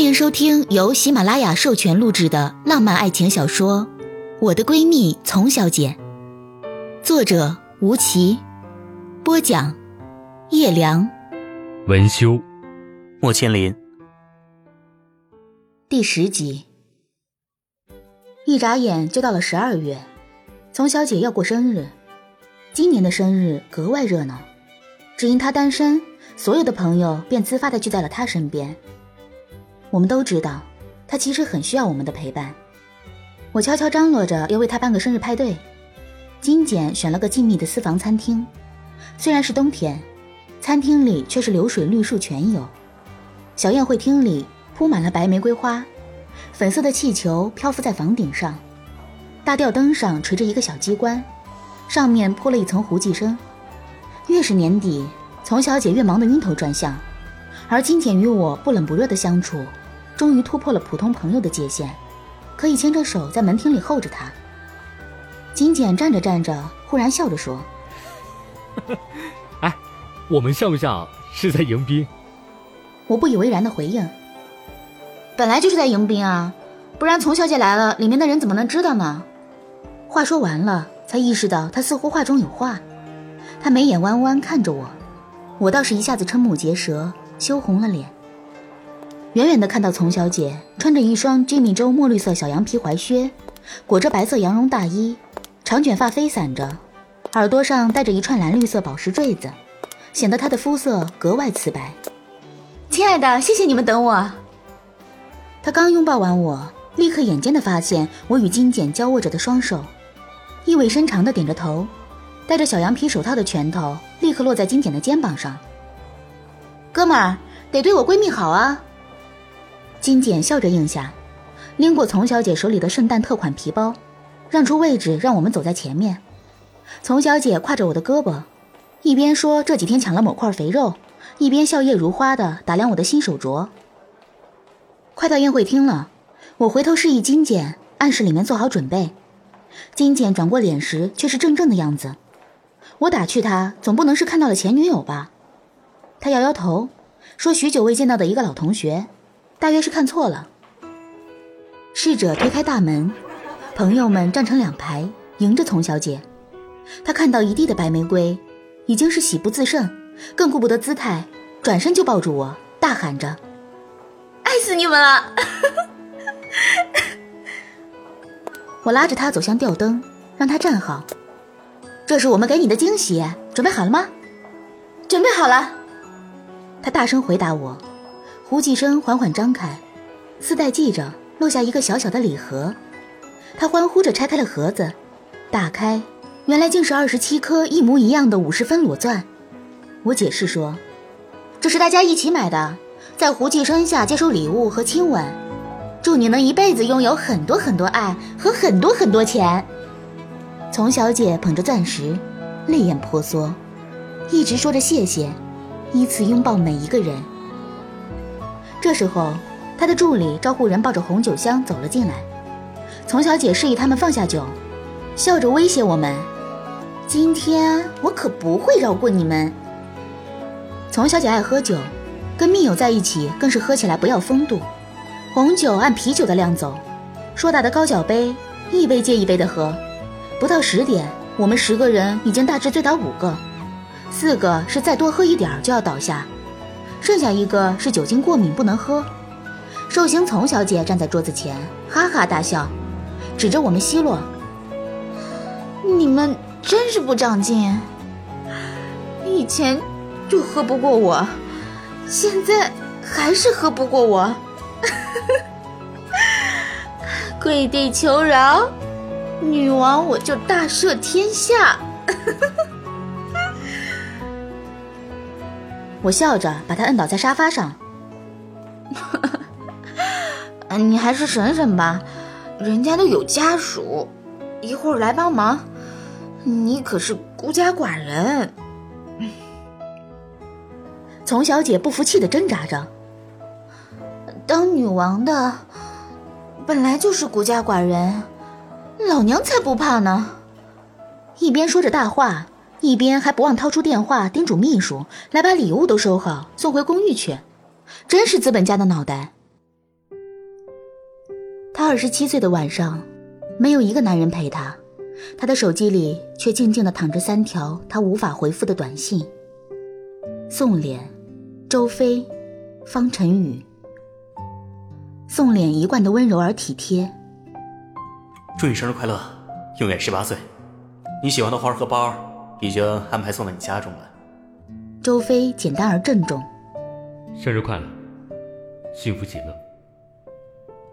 欢迎收听由喜马拉雅授权录制的浪漫爱情小说《我的闺蜜丛小姐》，作者吴奇，播讲叶良，文修，莫千林。第十集。一眨眼就到了十二月，丛小姐要过生日，今年的生日格外热闹，只因她单身，所有的朋友便自发的聚在了她身边。我们都知道，他其实很需要我们的陪伴。我悄悄张罗着要为他办个生日派对。金简选了个静谧的私房餐厅，虽然是冬天，餐厅里却是流水绿树全有。小宴会厅里铺满了白玫瑰花，粉色的气球漂浮在房顶上，大吊灯上垂着一个小机关，上面铺了一层胡寄生。越是年底，丛小姐越忙得晕头转向，而金简与我不冷不热的相处。终于突破了普通朋友的界限，可以牵着手在门厅里候着他。金简站着站着，忽然笑着说：“ 哎，我们像不像是在迎宾？”我不以为然的回应：“本来就是在迎宾啊，不然丛小姐来了，里面的人怎么能知道呢？”话说完了，才意识到他似乎话中有话。他眉眼弯弯看着我，我倒是一下子瞠目结舌，羞红了脸。远远的看到丛小姐穿着一双 Jimmy 周墨绿色小羊皮踝靴，裹着白色羊绒大衣，长卷发飞散着，耳朵上戴着一串蓝绿色宝石坠子，显得她的肤色格外瓷白。亲爱的，谢谢你们等我。他刚拥抱完我，立刻眼尖的发现我与金简交握着的双手，意味深长的点着头，戴着小羊皮手套的拳头立刻落在金简的肩膀上。哥们儿，得对我闺蜜好啊！金简笑着应下，拎过丛小姐手里的圣诞特款皮包，让出位置让我们走在前面。丛小姐挎着我的胳膊，一边说这几天抢了某块肥肉，一边笑靥如花的打量我的新手镯。快到宴会厅了，我回头示意金简，暗示里面做好准备。金简转过脸时却是怔怔的样子，我打趣他总不能是看到了前女友吧？他摇摇头，说许久未见到的一个老同学。大约是看错了。侍者推开大门，朋友们站成两排，迎着丛小姐。她看到一地的白玫瑰，已经是喜不自胜，更顾不得姿态，转身就抱住我，大喊着：“爱死你们了！” 我拉着她走向吊灯，让她站好。这是我们给你的惊喜，准备好了吗？准备好了。她大声回答我。胡继生缓缓张开，丝带系着，落下一个小小的礼盒。他欢呼着拆开了盒子，打开，原来竟是二十七颗一模一样的五十分裸钻。我解释说：“这是大家一起买的，在胡继生下接受礼物和亲吻，祝你能一辈子拥有很多很多爱和很多很多钱。”丛小姐捧着钻石，泪眼婆娑，一直说着谢谢，依次拥抱每一个人。这时候，他的助理招呼人抱着红酒箱走了进来。丛小姐示意他们放下酒，笑着威胁我们：“今天我可不会饶过你们。”丛小姐爱喝酒，跟密友在一起更是喝起来不要风度。红酒按啤酒的量走，硕大的高脚杯，一杯接一杯的喝。不到十点，我们十个人已经大致醉倒五个，四个是再多喝一点就要倒下。剩下一个是酒精过敏不能喝，寿星丛小姐站在桌子前哈哈大笑，指着我们奚落：“你们真是不长进，以前就喝不过我，现在还是喝不过我，跪地求饶，女王我就大赦天下。”我笑着把他摁倒在沙发上。你还是省省吧，人家都有家属，一会儿来帮忙。你可是孤家寡人。丛小姐不服气的挣扎着。当女王的本来就是孤家寡人，老娘才不怕呢。一边说着大话。一边还不忘掏出电话叮嘱秘书来把礼物都收好，送回公寓去。真是资本家的脑袋。他二十七岁的晚上，没有一个男人陪他，他的手机里却静静的躺着三条他无法回复的短信。宋濂、周飞、方晨宇。宋濂一贯的温柔而体贴。祝你生日快乐，永远十八岁。你喜欢的花和包已经安排送到你家中了。周飞简单而郑重。生日快乐，幸福喜乐。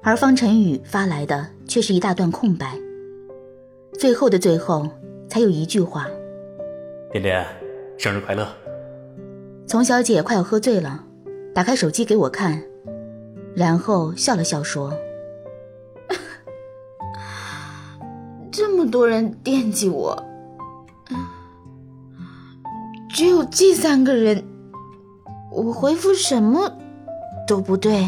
而方晨宇发来的却是一大段空白。最后的最后，才有一句话：“点点，生日快乐。”丛小姐快要喝醉了，打开手机给我看，然后笑了笑说：“这么多人惦记我，只有这三个人，我回复什么都不对。”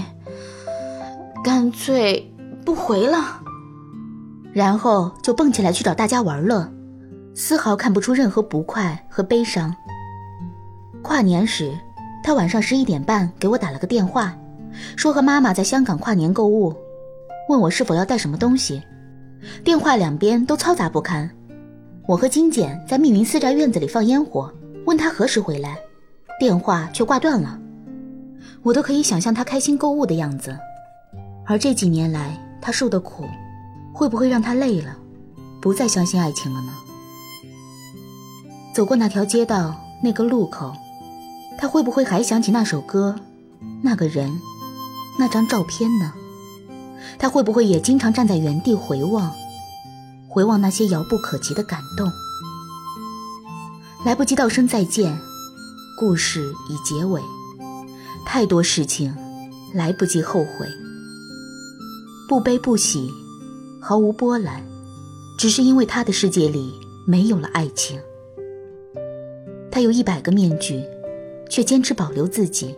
干脆不回了，然后就蹦起来去找大家玩了，丝毫看不出任何不快和悲伤。跨年时，他晚上十一点半给我打了个电话，说和妈妈在香港跨年购物，问我是否要带什么东西。电话两边都嘈杂不堪。我和金简在密林私宅院子里放烟火，问他何时回来，电话却挂断了。我都可以想象他开心购物的样子。而这几年来，他受的苦，会不会让他累了，不再相信爱情了呢？走过那条街道，那个路口，他会不会还想起那首歌，那个人，那张照片呢？他会不会也经常站在原地回望，回望那些遥不可及的感动？来不及道声再见，故事已结尾，太多事情，来不及后悔。不悲不喜，毫无波澜，只是因为他的世界里没有了爱情。他有一百个面具，却坚持保留自己。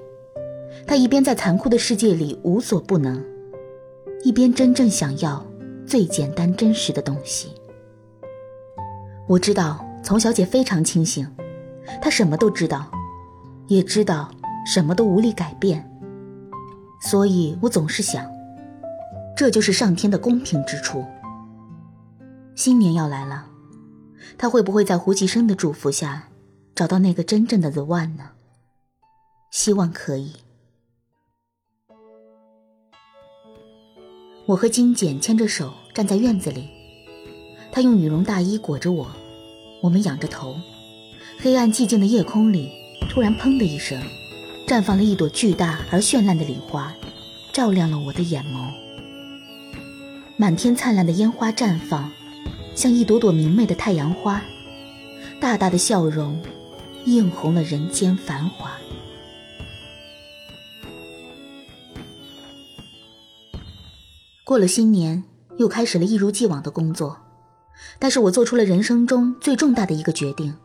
他一边在残酷的世界里无所不能，一边真正想要最简单真实的东西。我知道丛小姐非常清醒，她什么都知道，也知道什么都无力改变。所以我总是想。这就是上天的公平之处。新年要来了，他会不会在胡吉生的祝福下，找到那个真正的 The One 呢？希望可以。我和金简牵着手站在院子里，他用羽绒大衣裹着我，我们仰着头，黑暗寂静的夜空里，突然砰的一声，绽放了一朵巨大而绚烂的礼花，照亮了我的眼眸。满天灿烂的烟花绽放，像一朵朵明媚的太阳花，大大的笑容映红了人间繁华。过了新年，又开始了一如既往的工作，但是我做出了人生中最重大的一个决定，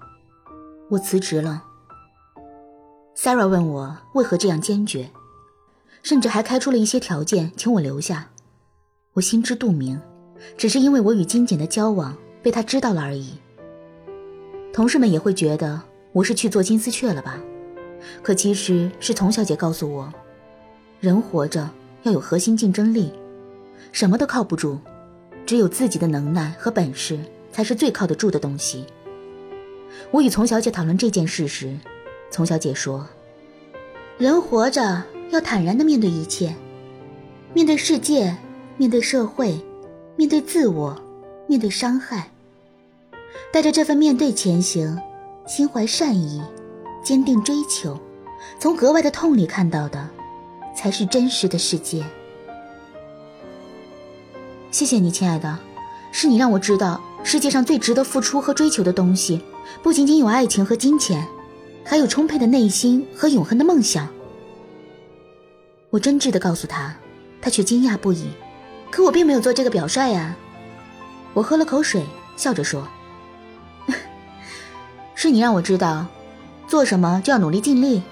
我辞职了。Sarah 问我为何这样坚决，甚至还开出了一些条件，请我留下。我心知肚明，只是因为我与金简的交往被他知道了而已。同事们也会觉得我是去做金丝雀了吧？可其实是丛小姐告诉我，人活着要有核心竞争力，什么都靠不住，只有自己的能耐和本事才是最靠得住的东西。我与丛小姐讨论这件事时，丛小姐说：“人活着要坦然地面对一切，面对世界。”面对社会，面对自我，面对伤害，带着这份面对前行，心怀善意，坚定追求，从格外的痛里看到的，才是真实的世界。谢谢你，亲爱的，是你让我知道世界上最值得付出和追求的东西，不仅仅有爱情和金钱，还有充沛的内心和永恒的梦想。我真挚的告诉他，他却惊讶不已。可我并没有做这个表率呀，我喝了口水，笑着说：“ 是你让我知道，做什么就要努力尽力。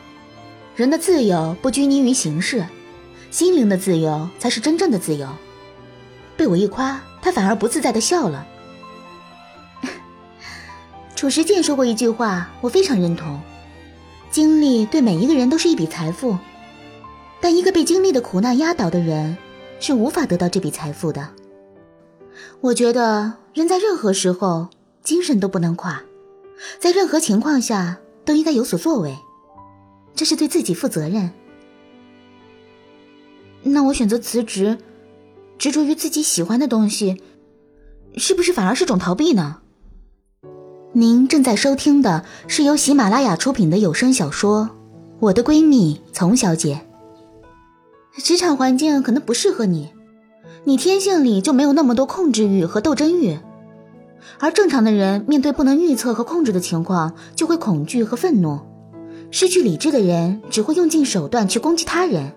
人的自由不拘泥于形式，心灵的自由才是真正的自由。”被我一夸，他反而不自在的笑了。褚时健说过一句话，我非常认同：经历对每一个人都是一笔财富，但一个被经历的苦难压倒的人。是无法得到这笔财富的。我觉得人在任何时候精神都不能垮，在任何情况下都应该有所作为，这是对自己负责任。那我选择辞职，执着于自己喜欢的东西，是不是反而是种逃避呢？您正在收听的是由喜马拉雅出品的有声小说《我的闺蜜丛小姐》。职场环境可能不适合你，你天性里就没有那么多控制欲和斗争欲，而正常的人面对不能预测和控制的情况，就会恐惧和愤怒。失去理智的人只会用尽手段去攻击他人。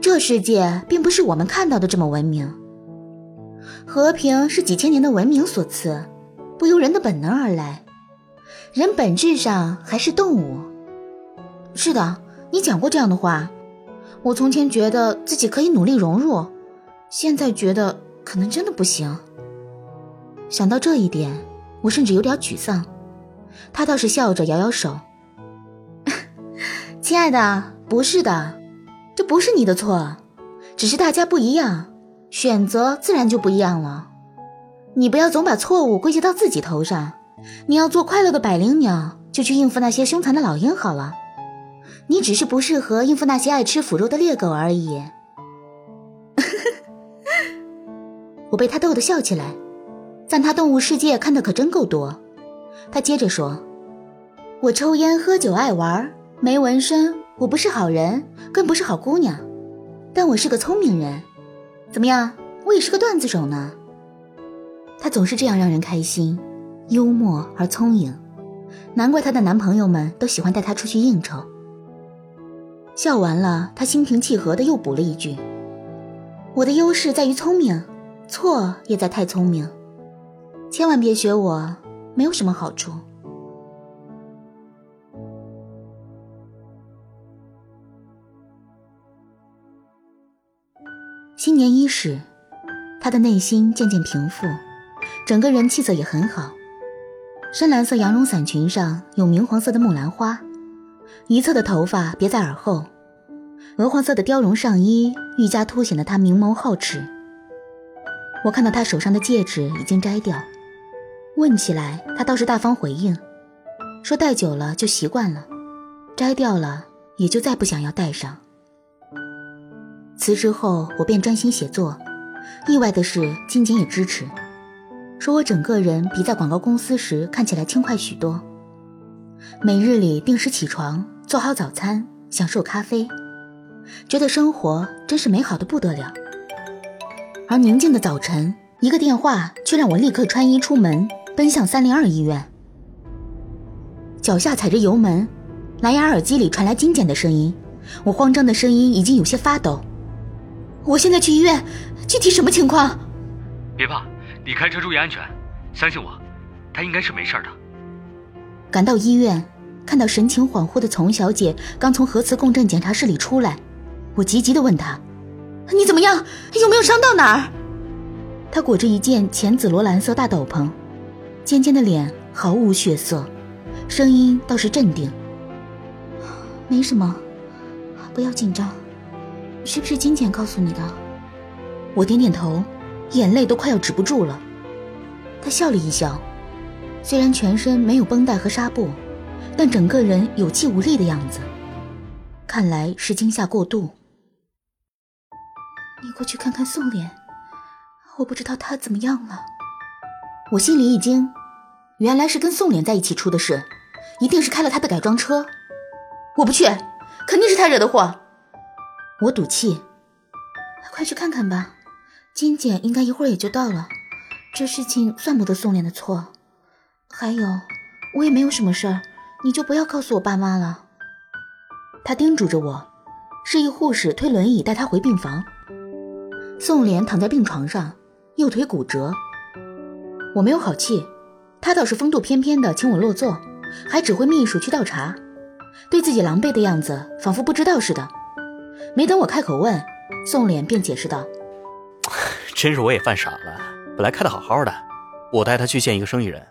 这世界并不是我们看到的这么文明。和平是几千年的文明所赐，不由人的本能而来。人本质上还是动物。是的，你讲过这样的话。我从前觉得自己可以努力融入，现在觉得可能真的不行。想到这一点，我甚至有点沮丧。他倒是笑着摇摇手：“ 亲爱的，不是的，这不是你的错，只是大家不一样，选择自然就不一样了。你不要总把错误归结到自己头上，你要做快乐的百灵鸟，就去应付那些凶残的老鹰好了。”你只是不适合应付那些爱吃腐肉的猎狗而已。我被他逗得笑起来，赞他动物世界看的可真够多。他接着说：“我抽烟喝酒爱玩，没纹身，我不是好人，更不是好姑娘，但我是个聪明人。怎么样，我也是个段子手呢。”他总是这样让人开心，幽默而聪颖，难怪她的男朋友们都喜欢带她出去应酬。笑完了，她心平气和的又补了一句：“我的优势在于聪明，错也在太聪明，千万别学我，没有什么好处。”新年伊始，他的内心渐渐平复，整个人气色也很好。深蓝色羊绒伞裙上有明黄色的木兰花。一侧的头发别在耳后，鹅黄色的貂绒上衣愈加凸显了他明眸皓齿。我看到他手上的戒指已经摘掉，问起来他倒是大方回应，说戴久了就习惯了，摘掉了也就再不想要戴上。辞职后我便专心写作，意外的是金简也支持，说我整个人比在广告公司时看起来轻快许多。每日里定时起床。做好早餐，享受咖啡，觉得生活真是美好的不得了。而宁静的早晨，一个电话却让我立刻穿衣出门，奔向三零二医院。脚下踩着油门，蓝牙耳机里传来金简的声音，我慌张的声音已经有些发抖。我现在去医院，具体什么情况？别怕，你开车注意安全，相信我，他应该是没事的。赶到医院。看到神情恍惚的丛小姐刚从核磁共振检查室里出来，我急急的问她：“你怎么样？有没有伤到哪儿？”她裹着一件浅紫罗兰色大斗篷，尖尖的脸毫无血色，声音倒是镇定：“没什么，不要紧张。是不是金简告诉你的？”我点点头，眼泪都快要止不住了。他笑了一笑，虽然全身没有绷带和纱布。但整个人有气无力的样子，看来是惊吓过度。你过去看看宋濂，我不知道他怎么样了。我心里一惊，原来是跟宋濂在一起出的事，一定是开了他的改装车。我不去，肯定是他惹的祸。我赌气，快去看看吧。金姐应该一会儿也就到了，这事情算不得宋莲的错。还有，我也没有什么事儿。你就不要告诉我爸妈了。他叮嘱着我，示意护士推轮椅带他回病房。宋莲躺在病床上，右腿骨折。我没有好气，他倒是风度翩翩的请我落座，还指挥秘书去倒茶，对自己狼狈的样子仿佛不知道似的。没等我开口问，宋濂便解释道：“ 真是我也犯傻了，本来开的好好的，我带他去见一个生意人，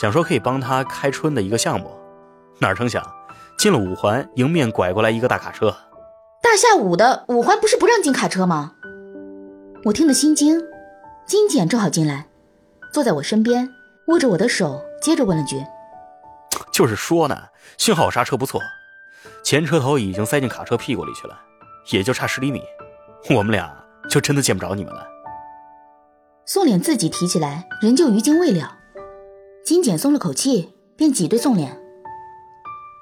想说可以帮他开春的一个项目。”哪成想，进了五环，迎面拐过来一个大卡车。大下午的，五环不是不让进卡车吗？我听得心惊。金简正好进来，坐在我身边，握着我的手，接着问了句：“就是说呢，幸好刹车不错，前车头已经塞进卡车屁股里去了，也就差十厘米，我们俩就真的见不着你们了。”宋脸自己提起来，仍旧余惊未了。金简松了口气，便挤兑宋脸：“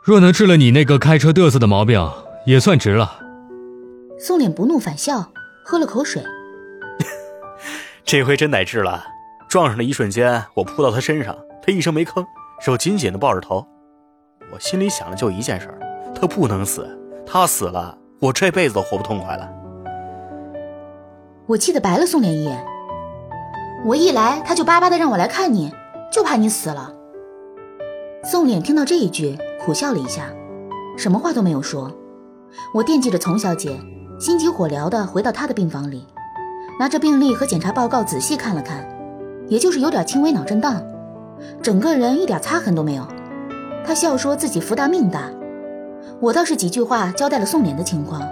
若能治了你那个开车嘚瑟的毛病，也算值了。”宋脸不怒反笑，喝了口水。这回真得治了！撞上的一瞬间，我扑到他身上，他一声没吭，手紧紧的抱着头。我心里想的就一件事：他不能死，他死了，我这辈子都活不痛快了。我气得白了宋脸一眼。我一来，他就巴巴的让我来看你，就怕你死了。宋脸听到这一句，苦笑了一下，什么话都没有说。我惦记着丛小姐。心急火燎地回到她的病房里，拿着病历和检查报告仔细看了看，也就是有点轻微脑震荡，整个人一点擦痕都没有。他笑说自己福大命大，我倒是几句话交代了宋濂的情况，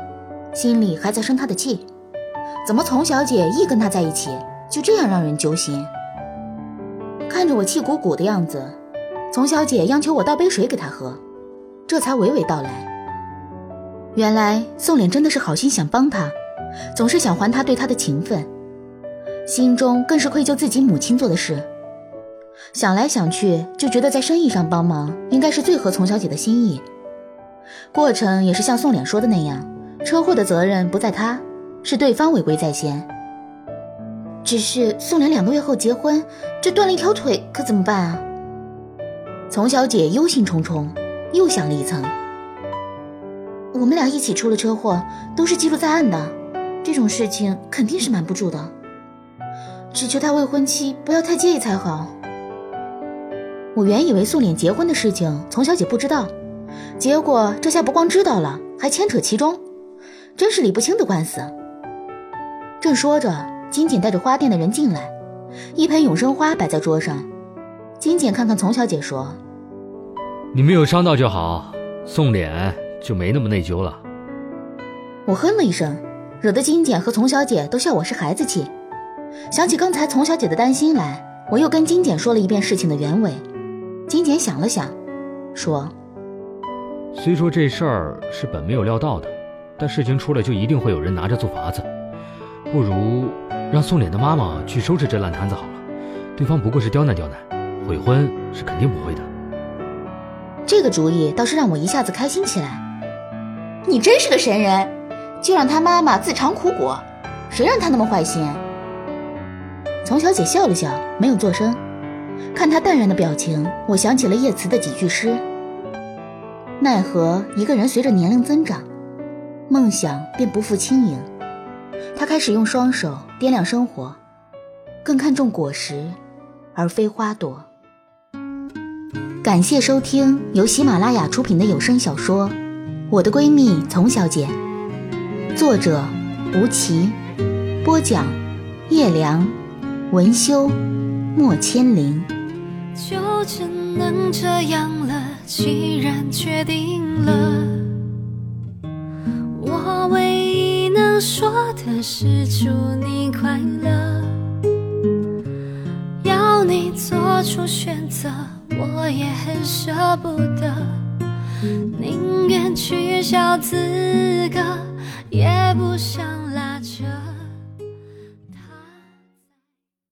心里还在生他的气。怎么丛小姐一跟他在一起，就这样让人揪心？看着我气鼓鼓的样子，丛小姐央求我倒杯水给她喝，这才娓娓道来。原来宋濂真的是好心想帮他，总是想还他对他的情分，心中更是愧疚自己母亲做的事。想来想去，就觉得在生意上帮忙应该是最合丛小姐的心意。过程也是像宋脸说的那样，车祸的责任不在他，是对方违规在先。只是宋脸两个月后结婚，这断了一条腿可怎么办啊？丛小姐忧心忡忡，又想了一层。我们俩一起出了车祸，都是记录在案的，这种事情肯定是瞒不住的。只求他未婚妻不要太介意才好。我原以为宋脸结婚的事情丛小姐不知道，结果这下不光知道了，还牵扯其中，真是理不清的官司。正说着，金简带着花店的人进来，一盆永生花摆在桌上。金简看看丛小姐说：“你没有伤到就好，送脸。”就没那么内疚了。我哼了一声，惹得金简和丛小姐都笑我是孩子气。想起刚才丛小姐的担心来，我又跟金简说了一遍事情的原委。金简想了想，说：“虽说这事儿是本没有料到的，但事情出来就一定会有人拿着做法子。不如让宋濂的妈妈去收拾这烂摊子好了。对方不过是刁难刁难，悔婚是肯定不会的。”这个主意倒是让我一下子开心起来。你真是个神人，就让他妈妈自尝苦果，谁让他那么坏心？丛小姐笑了笑，没有作声。看她淡然的表情，我想起了叶慈的几句诗：奈何一个人随着年龄增长，梦想便不复轻盈。他开始用双手掂量生活，更看重果实，而非花朵。感谢收听由喜马拉雅出品的有声小说。我的闺蜜丛小姐，作者吴奇，播讲叶良，文修莫千灵。就只能这样，既然决定了，我唯一能说的是祝你快乐。要你做出选择，我也很舍不得。宁愿取消资格，也不想拉扯。